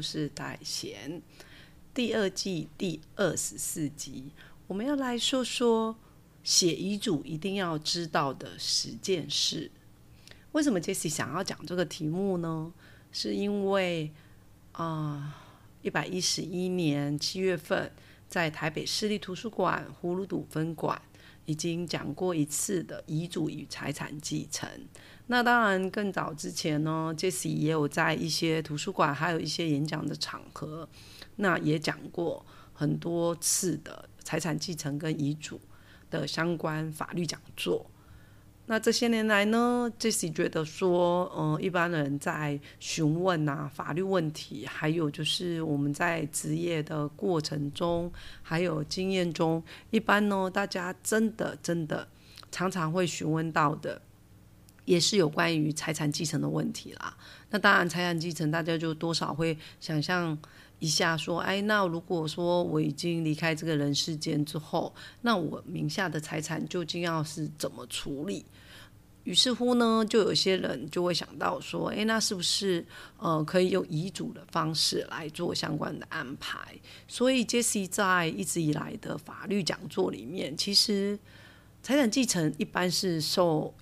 就是太闲，第二季第二十四集，我们要来说说写遗嘱一定要知道的十件事。为什么 Jesse 想要讲这个题目呢？是因为啊，一百一十一年七月份，在台北市立图书馆葫芦堵分馆已经讲过一次的遗嘱与财产继承。那当然，更早之前呢，Jesse 也有在一些图书馆，还有一些演讲的场合，那也讲过很多次的财产继承跟遗嘱的相关法律讲座。那这些年来呢，Jesse 觉得说，嗯，一般人在询问啊法律问题，还有就是我们在职业的过程中，还有经验中，一般呢，大家真的真的常常会询问到的。也是有关于财产继承的问题啦。那当然，财产继承大家就多少会想象一下，说，哎，那如果说我已经离开这个人世间之后，那我名下的财产究竟要是怎么处理？于是乎呢，就有些人就会想到说，哎，那是不是呃可以用遗嘱的方式来做相关的安排？所以，Jesse 在一直以来的法律讲座里面，其实财产继承一般是受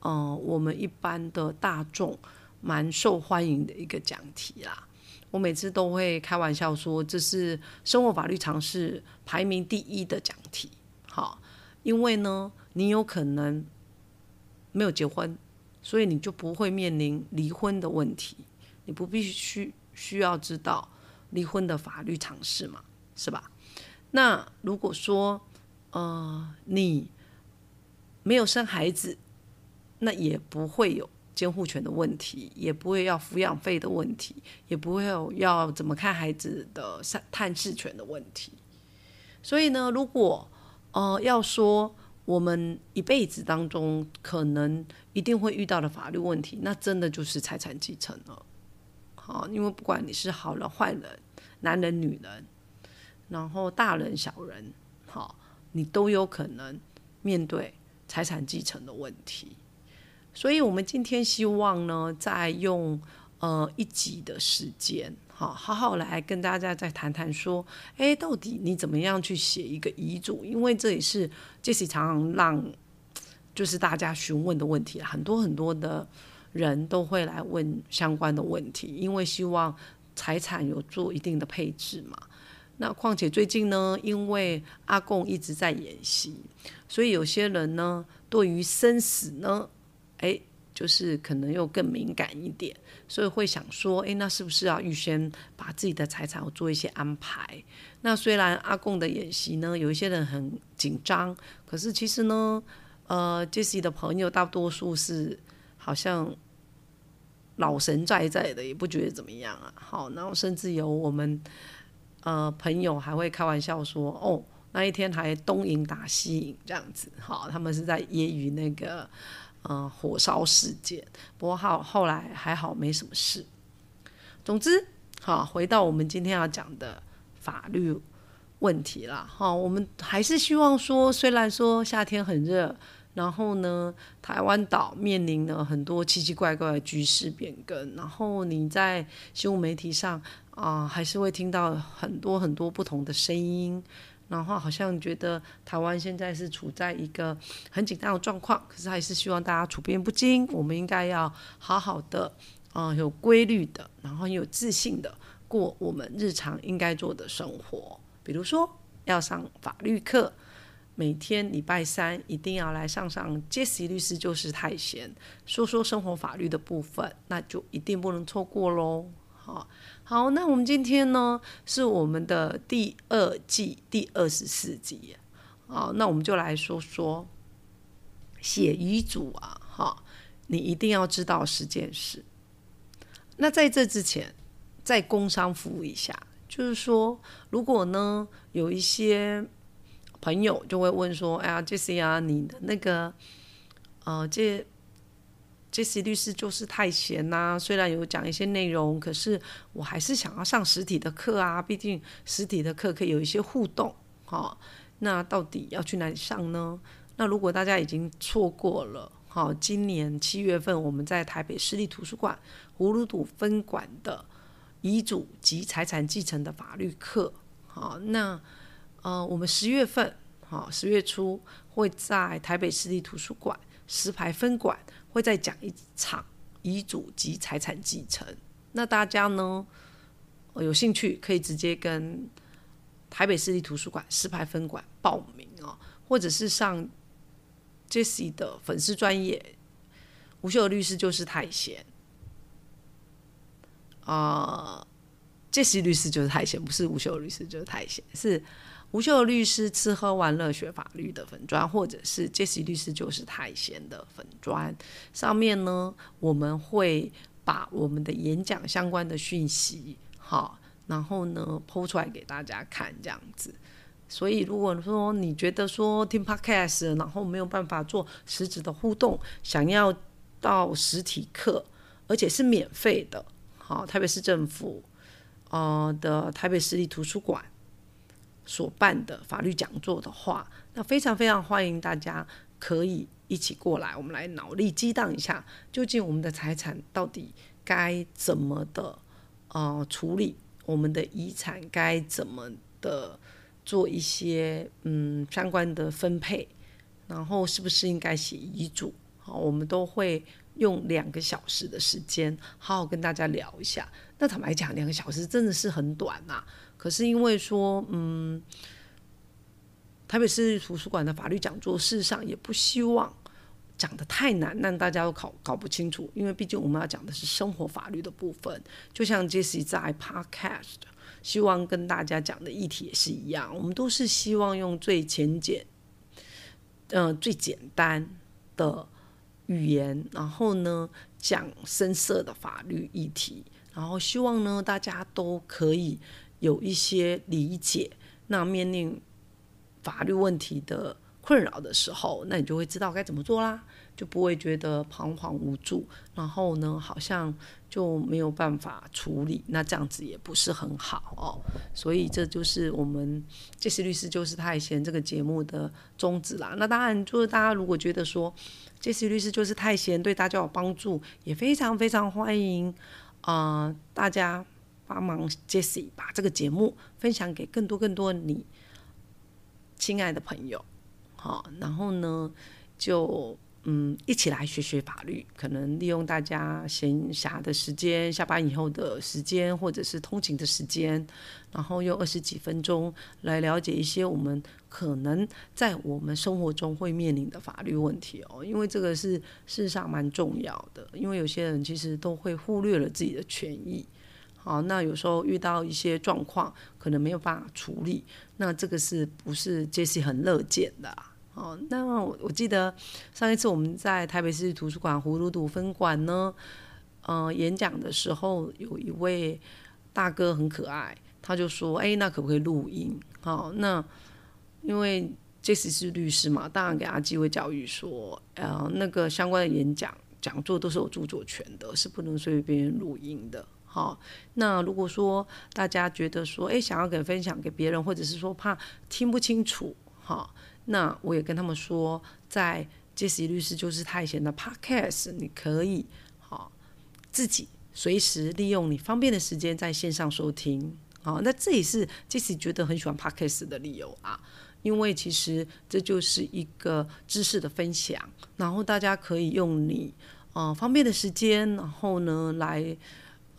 呃，我们一般的大众蛮受欢迎的一个讲题啦。我每次都会开玩笑说，这是生活法律常识排名第一的讲题。好，因为呢，你有可能没有结婚，所以你就不会面临离婚的问题。你不必须需要知道离婚的法律常识嘛，是吧？那如果说呃你没有生孩子，那也不会有监护权的问题，也不会要抚养费的问题，也不会有要怎么看孩子的探视权的问题。所以呢，如果呃要说我们一辈子当中可能一定会遇到的法律问题，那真的就是财产继承了。好，因为不管你是好人坏人、男人女人，然后大人小人，好，你都有可能面对财产继承的问题。所以，我们今天希望呢，再用呃一集的时间，好好好来跟大家再谈谈说，哎，到底你怎么样去写一个遗嘱？因为这也是这是常常让就是大家询问的问题，很多很多的人都会来问相关的问题，因为希望财产有做一定的配置嘛。那况且最近呢，因为阿贡一直在演习，所以有些人呢，对于生死呢。哎，就是可能又更敏感一点，所以会想说，哎，那是不是要预先把自己的财产做一些安排？那虽然阿贡的演习呢，有一些人很紧张，可是其实呢，呃 jc 的朋友大多数是好像老神在在的，也不觉得怎么样啊。好，然后甚至有我们呃朋友还会开玩笑说，哦，那一天还东营打西营这样子，好，他们是在揶揄那个。嗯，火烧事件，不过后后来还好没什么事。总之，好回到我们今天要讲的法律问题啦。哈，我们还是希望说，虽然说夏天很热，然后呢，台湾岛面临了很多奇奇怪怪的局势变更，然后你在新闻媒体上啊，还是会听到很多很多不同的声音。然后好像觉得台湾现在是处在一个很紧张的状况，可是还是希望大家处变不惊。我们应该要好好的，啊，有规律的，然后有自信的过我们日常应该做的生活。比如说要上法律课，每天礼拜三一定要来上上杰西律师就是太闲，说说生活法律的部分，那就一定不能错过喽。好。好，那我们今天呢是我们的第二季第二十四集，好，那我们就来说说写遗嘱啊，哈，你一定要知道十件事。那在这之前，再工商服务一下，就是说，如果呢有一些朋友就会问说：“哎呀，杰西啊，你的那个呃，这杰西律师就是太闲呐，虽然有讲一些内容，可是我还是想要上实体的课啊，毕竟实体的课可以有一些互动，哈。那到底要去哪里上呢？那如果大家已经错过了。”好，今年七月份我们在台北市立图书馆葫芦堵分馆的遗嘱及财产继承的法律课。好，那呃，我们十月份，好，十月初会在台北市立图书馆石牌分馆会再讲一场遗嘱及财产继承。那大家呢，有兴趣可以直接跟台北市立图书馆石牌分馆报名哦，或者是上。Jesse 的粉丝专业，吴秀律师就是太闲啊，Jesse 律师就是太闲，不是吴秀律师就是太闲，是吴秀律师吃喝玩乐学法律的粉砖，或者是 Jesse 律师就是太闲的粉砖上面呢，我们会把我们的演讲相关的讯息，好，然后呢剖出来给大家看，这样子。所以，如果说你觉得说听 podcast，然后没有办法做实质的互动，想要到实体课，而且是免费的，好，台北市政府呃的台北市立图书馆所办的法律讲座的话，那非常非常欢迎大家可以一起过来，我们来脑力激荡一下，究竟我们的财产到底该怎么的呃处理，我们的遗产该怎么的。做一些嗯相关的分配，然后是不是应该写遗嘱？好，我们都会用两个小时的时间，好好跟大家聊一下。那坦白讲，两个小时真的是很短呐。可是因为说，嗯，台北市图书馆的法律讲座，事实上也不希望讲的太难，让大家都搞搞不清楚。因为毕竟我们要讲的是生活法律的部分，就像 Jesse 在 Podcast。希望跟大家讲的议题也是一样，我们都是希望用最浅简、嗯最简单的语言，然后呢讲深色的法律议题，然后希望呢大家都可以有一些理解。那面临法律问题的困扰的时候，那你就会知道该怎么做啦。就不会觉得彷徨无助，然后呢，好像就没有办法处理，那这样子也不是很好哦。所以这就是我们杰西律师就是太闲这个节目的宗旨啦。那当然，就是大家如果觉得说杰西律师就是太闲对大家有帮助，也非常非常欢迎啊，大家帮忙，Jesse 把这个节目分享给更多更多你亲爱的朋友，好，然后呢就。嗯，一起来学学法律，可能利用大家闲暇的时间、下班以后的时间，或者是通勤的时间，然后用二十几分钟来了解一些我们可能在我们生活中会面临的法律问题哦。因为这个是事实上蛮重要的，因为有些人其实都会忽略了自己的权益。好，那有时候遇到一些状况，可能没有办法处理，那这个是不是杰西很乐见的？哦，那我我记得上一次我们在台北市图书馆葫芦堵分馆呢，呃，演讲的时候，有一位大哥很可爱，他就说：“哎，那可不可以录音？”好，那因为这次是律师嘛，当然给他机会教育说，呃，那个相关的演讲讲座都是有著作权的，是不能随便录音的。好，那如果说大家觉得说，哎，想要给分享给别人，或者是说怕听不清楚，好。那我也跟他们说，在杰西律师就是太闲的 Podcast，你可以好自己随时利用你方便的时间在线上收听。好，那这也是杰西觉得很喜欢 Podcast 的理由啊，因为其实这就是一个知识的分享，然后大家可以用你呃方便的时间，然后呢来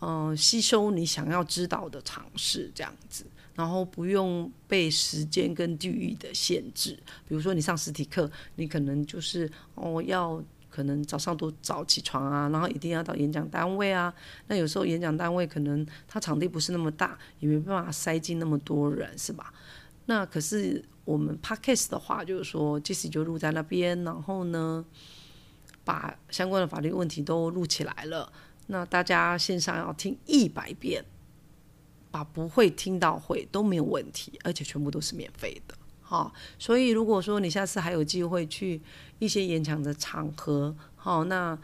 嗯吸收你想要知道的常识，这样子。然后不用被时间跟地域的限制，比如说你上实体课，你可能就是哦要可能早上多早起床啊，然后一定要到演讲单位啊。那有时候演讲单位可能它场地不是那么大，也没办法塞进那么多人，是吧？那可是我们 podcast 的话，就是说即使就录在那边，然后呢，把相关的法律问题都录起来了。那大家线上要听一百遍，把不会听到会都没有问题，而且全部都是免费的。好，所以如果说你下次还有机会去一些演讲的场合，好，那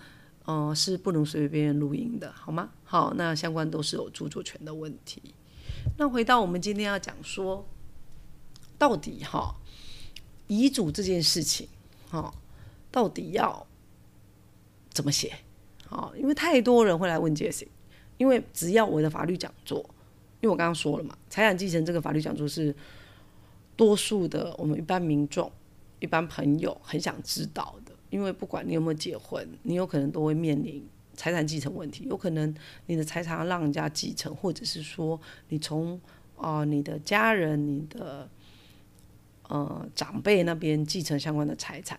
呃是不能随随便便录音的，好吗？好，那相关都是有著作权的问题。那回到我们今天要讲说，到底哈遗嘱这件事情，哈到底要怎么写？好，因为太多人会来问 Jesse，因为只要我的法律讲座，因为我刚刚说了嘛，财产继承这个法律讲座是。多数的我们一般民众、一般朋友很想知道的，因为不管你有没有结婚，你有可能都会面临财产继承问题。有可能你的财产让人家继承，或者是说你从啊你的家人、你的呃长辈那边继承相关的财产。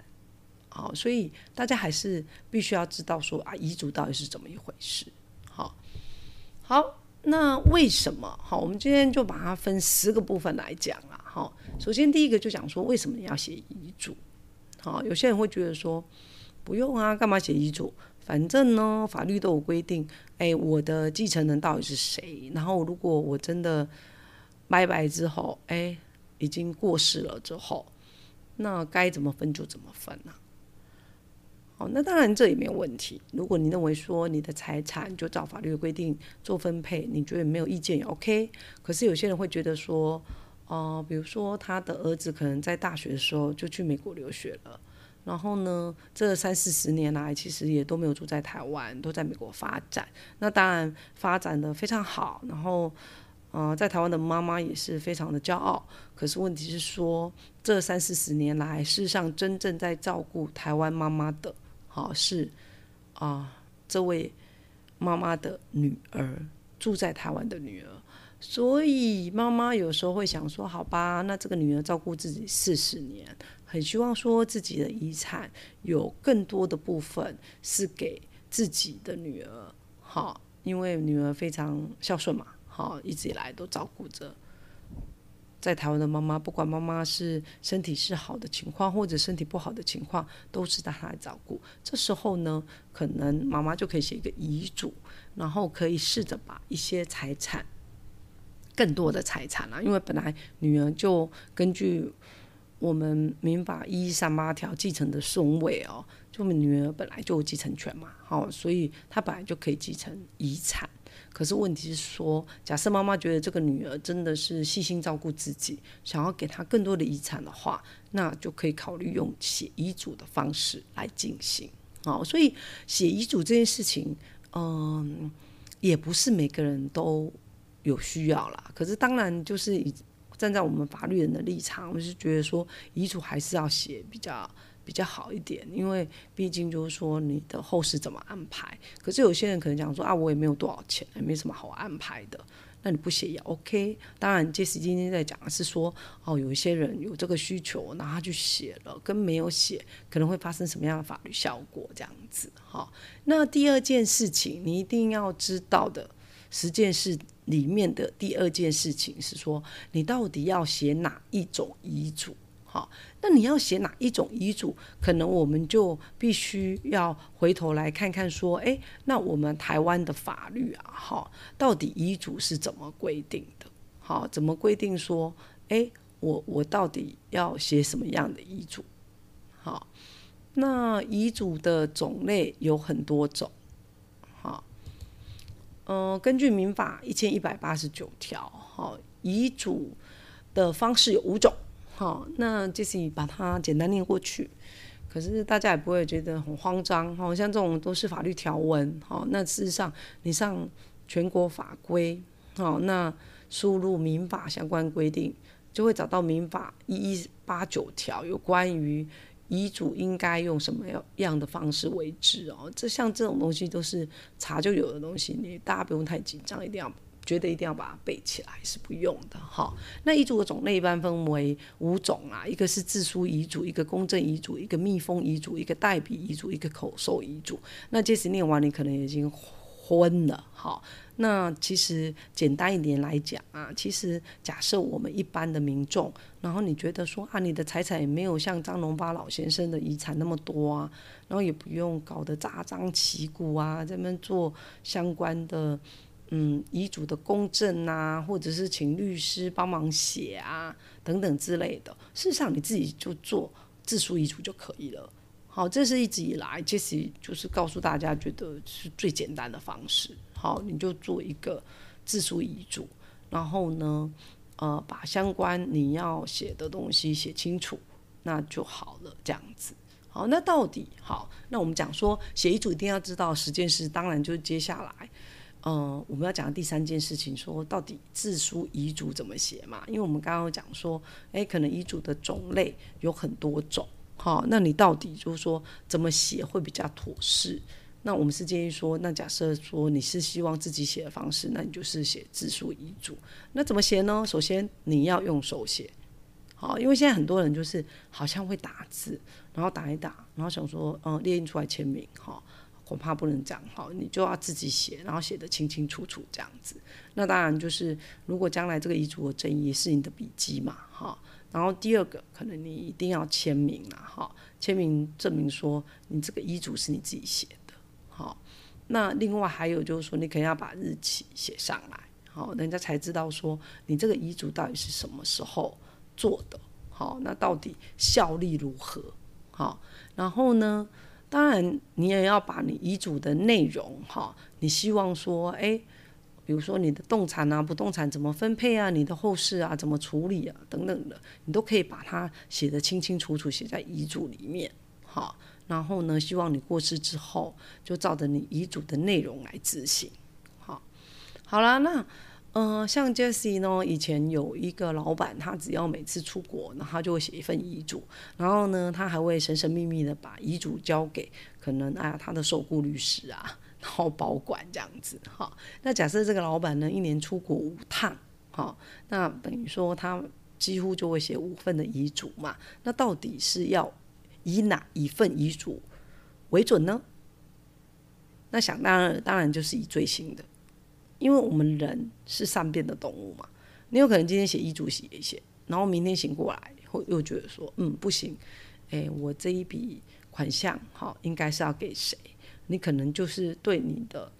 好，所以大家还是必须要知道说啊遗嘱到底是怎么一回事。好，好，那为什么？好，我们今天就把它分十个部分来讲啊。好，首先第一个就讲说，为什么你要写遗嘱？好，有些人会觉得说，不用啊，干嘛写遗嘱？反正呢，法律都有规定，哎，我的继承人到底是谁？然后如果我真的拜拜之后，哎，已经过世了之后，那该怎么分就怎么分呢？哦，那当然这也没有问题。如果你认为说你的财产就照法律的规定做分配，你觉得没有意见也 OK。可是有些人会觉得说，哦，比如说他的儿子可能在大学的时候就去美国留学了，然后呢，这三四十年来其实也都没有住在台湾，都在美国发展。那当然发展的非常好，然后，呃，在台湾的妈妈也是非常的骄傲。可是问题是说，这三四十年来，事实上真正在照顾台湾妈妈的，好是啊，这位妈妈的女儿住在台湾的女儿。所以妈妈有时候会想说：“好吧，那这个女儿照顾自己四十年，很希望说自己的遗产有更多的部分是给自己的女儿，好，因为女儿非常孝顺嘛，好，一直以来都照顾着在台湾的妈妈，不管妈妈是身体是好的情况，或者身体不好的情况，都是她来照顾。这时候呢，可能妈妈就可以写一个遗嘱，然后可以试着把一些财产。”更多的财产啊，因为本来女儿就根据我们民法一三八条继承的顺位哦，就女儿本来就有继承权嘛，好，所以她本来就可以继承遗产。可是问题是说，假设妈妈觉得这个女儿真的是细心照顾自己，想要给她更多的遗产的话，那就可以考虑用写遗嘱的方式来进行。好，所以写遗嘱这件事情，嗯，也不是每个人都。有需要啦，可是当然就是以站在我们法律人的立场，我是觉得说遗嘱还是要写比较比较好一点，因为毕竟就是说你的后事怎么安排。可是有些人可能讲说啊，我也没有多少钱，也没什么好安排的，那你不写也 OK。当然，这次今天在讲的是说哦，有一些人有这个需求，那他去写了，跟没有写可能会发生什么样的法律效果这样子。好，那第二件事情你一定要知道的十件事。里面的第二件事情是说，你到底要写哪一种遗嘱？好，那你要写哪一种遗嘱？可能我们就必须要回头来看看，说，哎，那我们台湾的法律啊，哈，到底遗嘱是怎么规定的？好，怎么规定说，哎，我我到底要写什么样的遗嘱？好，那遗嘱的种类有很多种。嗯，根据民法一千一百八十九条，哈，遗嘱的方式有五种，哈，那就是把它简单念过去，可是大家也不会觉得很慌张，哈，像这种都是法律条文，哈，那事实上你上全国法规，好，那输入民法相关规定，就会找到民法一一八九条有关于。遗嘱应该用什么样的方式为之哦？这像这种东西都是查就有的东西，你大家不用太紧张，一定要觉得一定要把它背起来是不用的哈。那遗嘱的种类一般分为五种啊，一个是自书遗嘱，一个公证遗嘱，一个密封遗嘱，一个代笔遗嘱，一个口授遗嘱。那这时念完，你可能已经昏了，好。那其实简单一点来讲啊，其实假设我们一般的民众，然后你觉得说啊，你的财产也没有像张荣发老先生的遗产那么多啊，然后也不用搞得大张旗鼓啊，这边做相关的嗯遗嘱的公证啊，或者是请律师帮忙写啊等等之类的，事实上你自己就做自书遗嘱就可以了。好，这是一直以来其实就是告诉大家，觉得是最简单的方式。好，你就做一个自书遗嘱，然后呢，呃，把相关你要写的东西写清楚，那就好了。这样子，好，那到底好？那我们讲说写遗嘱一定要知道十件事，当然就是接下来，嗯，我们要讲的第三件事情，说到底自书遗嘱怎么写嘛？因为我们刚刚讲说，诶，可能遗嘱的种类有很多种。哈，那你到底就是说怎么写会比较妥适？那我们是建议说，那假设说你是希望自己写的方式，那你就是写自书遗嘱。那怎么写呢？首先你要用手写，好，因为现在很多人就是好像会打字，然后打一打，然后想说嗯列印出来签名，哈，恐怕不能这样，哈，你就要自己写，然后写的清清楚楚这样子。那当然就是如果将来这个遗嘱的争议是你的笔记嘛，哈。然后第二个，可能你一定要签名了，哈，签名证明说你这个遗嘱是你自己写的，好。那另外还有就是说，你可能要把日期写上来，好，人家才知道说你这个遗嘱到底是什么时候做的，好，那到底效力如何，好。然后呢，当然你也要把你遗嘱的内容，哈，你希望说，哎。比如说你的动产啊、不动产怎么分配啊、你的后事啊怎么处理啊等等的，你都可以把它写得清清楚楚，写在遗嘱里面，哈。然后呢，希望你过世之后就照着你遗嘱的内容来执行，好。好了，那嗯，像 Jesse 呢，以前有一个老板，他只要每次出国，然后他就会写一份遗嘱，然后呢，他还会神神秘秘的把遗嘱交给可能啊他的受雇律师啊。然后保管这样子哈，那假设这个老板呢一年出国五趟，哈，那等于说他几乎就会写五份的遗嘱嘛。那到底是要以哪一份遗嘱为准呢？那想当然，当然就是以最新的，因为我们人是善变的动物嘛。你有可能今天写遗嘱写一写，然后明天醒过来会又觉得说，嗯，不行，哎，我这一笔款项哈，应该是要给谁？你可能就是对你的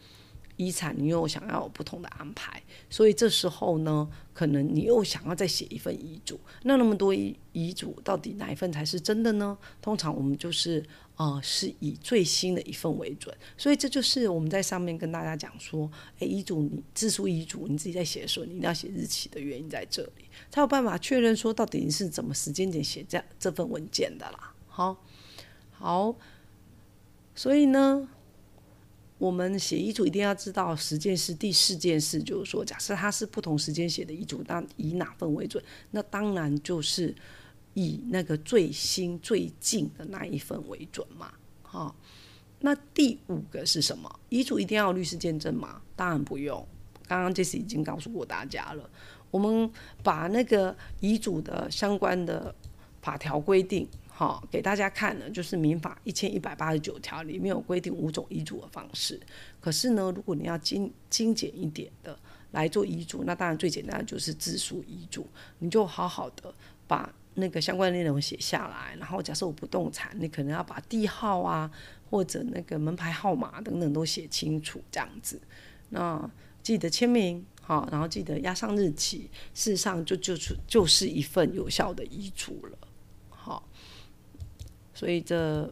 遗产，你又想要有不同的安排，所以这时候呢，可能你又想要再写一份遗嘱。那那么多遗遗嘱，到底哪一份才是真的呢？通常我们就是呃，是以最新的一份为准。所以这就是我们在上面跟大家讲说，诶，遗嘱你自书遗嘱，你自己在写的时候，你一定要写日期的原因在这里，才有办法确认说到底你是怎么时间点写这这份文件的啦。好，好，所以呢。我们写遗嘱一定要知道十件事，第四件事就是说，假设他是不同时间写的遗嘱，那以哪份为准？那当然就是以那个最新最近的那一份为准嘛。好，那第五个是什么？遗嘱一定要律师见证吗？当然不用。刚刚杰斯已经告诉过大家了，我们把那个遗嘱的相关的法条规定。好，给大家看呢，就是民法一千一百八十九条里面有规定五种遗嘱的方式。可是呢，如果你要精精简一点的来做遗嘱，那当然最简单的就是自书遗嘱。你就好好的把那个相关内容写下来，然后假设我不动产，你可能要把地号啊，或者那个门牌号码等等都写清楚，这样子。那记得签名，好，然后记得压上日期，事实上就就是就是一份有效的遗嘱了。好所以这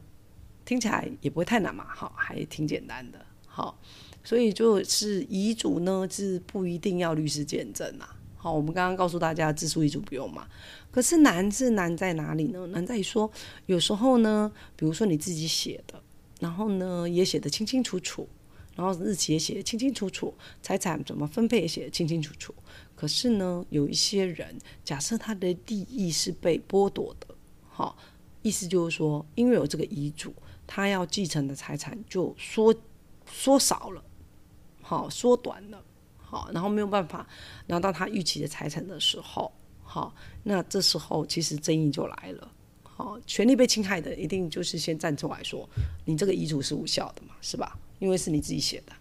听起来也不会太难嘛，好，还挺简单的，好，所以就是遗嘱呢是不一定要律师见证啊，好，我们刚刚告诉大家自书遗嘱不用嘛，可是难是难在哪里呢？难在于说有时候呢，比如说你自己写的，然后呢也写的清清楚楚，然后日期也写得清清楚楚，财产怎么分配也写的清清楚楚，可是呢有一些人，假设他的利益是被剥夺的，好。意思就是说，因为有这个遗嘱，他要继承的财产就缩缩少了，好缩短了，好，然后没有办法拿到他预期的财产的时候，好，那这时候其实争议就来了，好，权利被侵害的一定就是先站出来说，你这个遗嘱是无效的嘛，是吧？因为是你自己写的。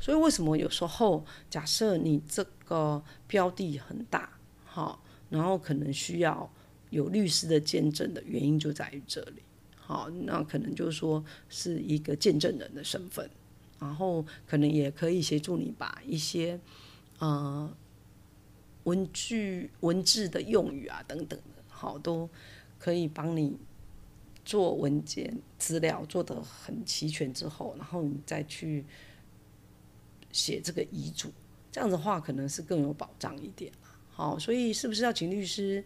所以为什么有时候假设你这个标的很大，好，然后可能需要有律师的见证的原因就在于这里，好，那可能就是说是一个见证人的身份，然后可能也可以协助你把一些呃文具文字的用语啊等等的，好，都可以帮你做文件资料做得很齐全之后，然后你再去。写这个遗嘱，这样的话可能是更有保障一点好，所以是不是要请律师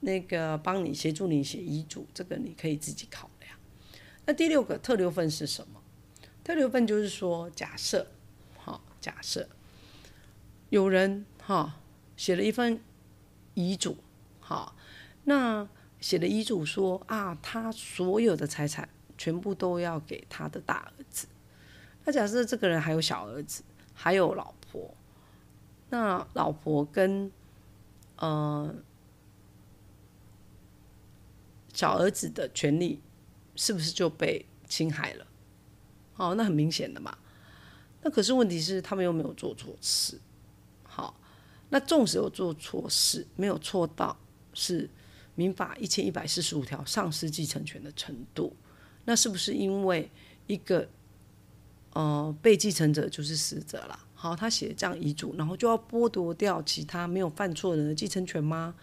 那个帮你协助你写遗嘱？这个你可以自己考量。那第六个特留份是什么？第六份就是说，假设，好，假设有人哈写了一份遗嘱，好，那写的遗嘱说啊，他所有的财产全部都要给他的大儿子。那假设这个人还有小儿子，还有老婆，那老婆跟呃小儿子的权利是不是就被侵害了？哦，那很明显的嘛。那可是问题是，他们又没有做错事。好，那纵使有做错事，没有错到是民法一千一百四十五条丧失继承权的程度，那是不是因为一个？呃，被继承者就是死者了。好，他写这样遗嘱，然后就要剥夺掉其他没有犯错人的继承权吗？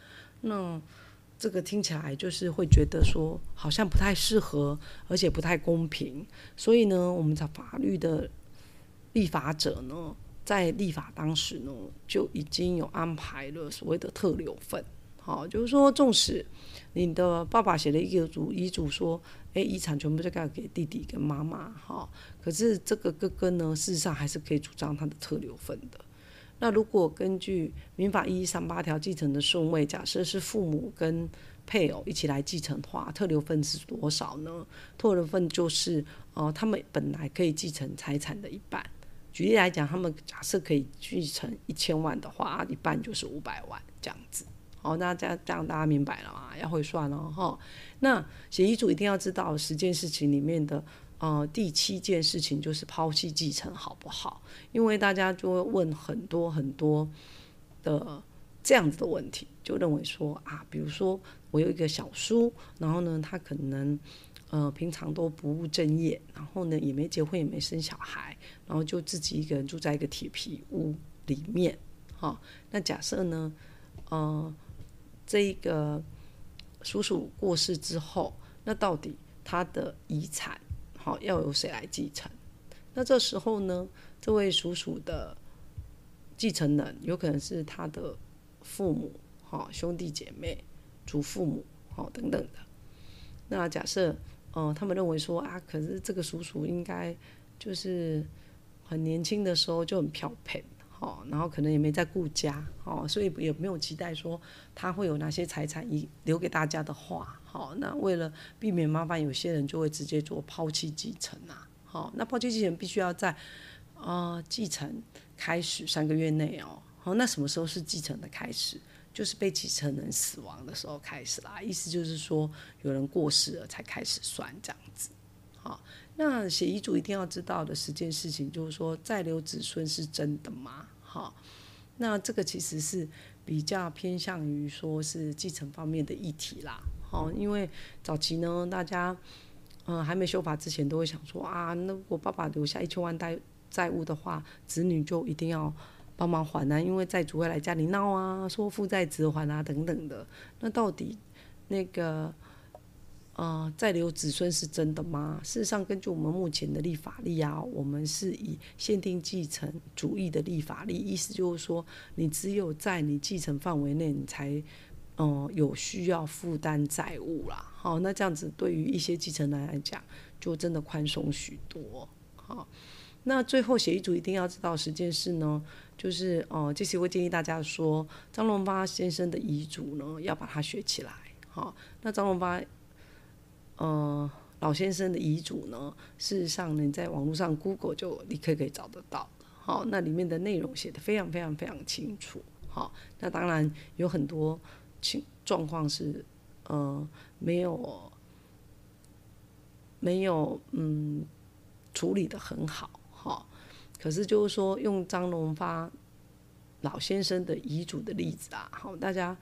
那这个听起来就是会觉得说好像不太适合，而且不太公平。所以呢，我们在法律的立法者呢，在立法当时呢，就已经有安排了所谓的特留份。好，就是说，纵使你的爸爸写了一个祖遗嘱，说，哎，遗产全部就该给弟弟跟妈妈，哈，可是这个哥哥呢，事实上还是可以主张他的特留份的。那如果根据民法一一三八条继承的顺位，假设是父母跟配偶一起来继承的话，特留份是多少呢？特留份就是，呃，他们本来可以继承财产的一半。举例来讲，他们假设可以继承一千万的话，一半就是五百万这样子。哦，那这样这样大家明白了吗？要会算哦，哈。那写遗嘱一定要知道十件事情里面的，呃，第七件事情就是抛弃继承，好不好？因为大家就会问很多很多的这样子的问题，就认为说啊，比如说我有一个小叔，然后呢，他可能呃平常都不务正业，然后呢也没结婚也没生小孩，然后就自己一个人住在一个铁皮屋里面，哈。那假设呢，呃。这个叔叔过世之后，那到底他的遗产好要由谁来继承？那这时候呢，这位叔叔的继承人有可能是他的父母、哈兄弟姐妹、祖父母、好等等的。那假设，嗯，他们认为说啊，可是这个叔叔应该就是很年轻的时候就很漂配。哦，然后可能也没在顾家，哦，所以也没有期待说他会有哪些财产遗留给大家的话，好，那为了避免麻烦，有些人就会直接做抛弃继承啊，好，那抛弃继承必须要在啊继承开始三个月内哦，好，那什么时候是继承的开始？就是被继承人死亡的时候开始啦，意思就是说有人过世了才开始算这样子，好。那写遗嘱一定要知道的十件事情，就是说再留子孙是真的吗？好，那这个其实是比较偏向于说是继承方面的议题啦。好，因为早期呢，大家嗯还没修法之前，都会想说啊，那我爸爸留下一千万债债务的话，子女就一定要帮忙还啊，因为债主会来家里闹啊，说负债子还啊等等的。那到底那个？呃，再留子孙是真的吗？事实上，根据我们目前的立法例啊，我们是以限定继承主义的立法例，意思就是说，你只有在你继承范围内，你才嗯有需要负担债务啦。好，那这样子对于一些继承人来讲，就真的宽松许多。好，那最后写遗嘱一定要知道十件事呢，就是哦，这些会建议大家说，张荣发先生的遗嘱呢，要把它学起来。好，那张荣发。呃，老先生的遗嘱呢，事实上你在网络上 Google 就立刻可以找得到。好，那里面的内容写的非常非常非常清楚。好，那当然有很多情状况是呃没有没有嗯处理的很好。好，可是就是说用张荣发老先生的遗嘱的例子啊，好，大家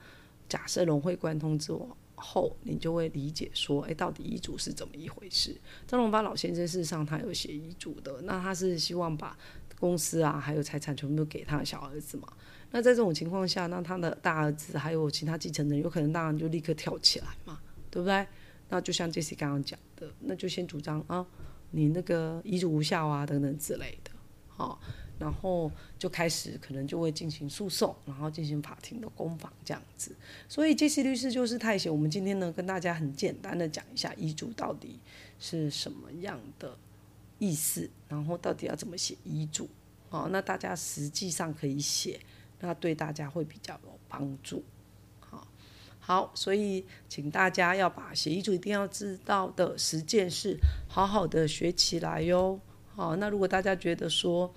假设融会贯通之后，后你就会理解说，哎，到底遗嘱是怎么一回事？张荣发老先生事实上他有写遗嘱的，那他是希望把公司啊还有财产全部给他的小儿子嘛？那在这种情况下，那他的大儿子还有其他继承人，有可能当然就立刻跳起来嘛，对不对？那就像 Jesse 刚刚讲的，那就先主张啊，你那个遗嘱无效啊等等之类的，好。然后就开始可能就会进行诉讼，然后进行法庭的攻防这样子。所以杰西律师就是太险。我们今天呢跟大家很简单的讲一下遗嘱到底是什么样的意思，然后到底要怎么写遗嘱。哦，那大家实际上可以写，那对大家会比较有帮助。好，好，所以请大家要把写遗嘱一定要知道的十件事好好的学起来哟。好，那如果大家觉得说，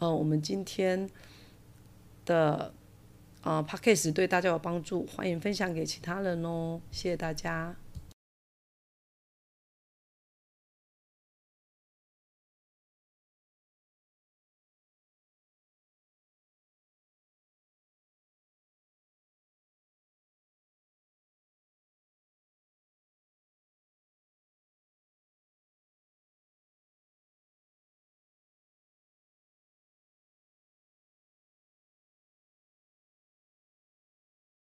嗯，我们今天的呃 p a c k a g e 对大家有帮助，欢迎分享给其他人哦，谢谢大家。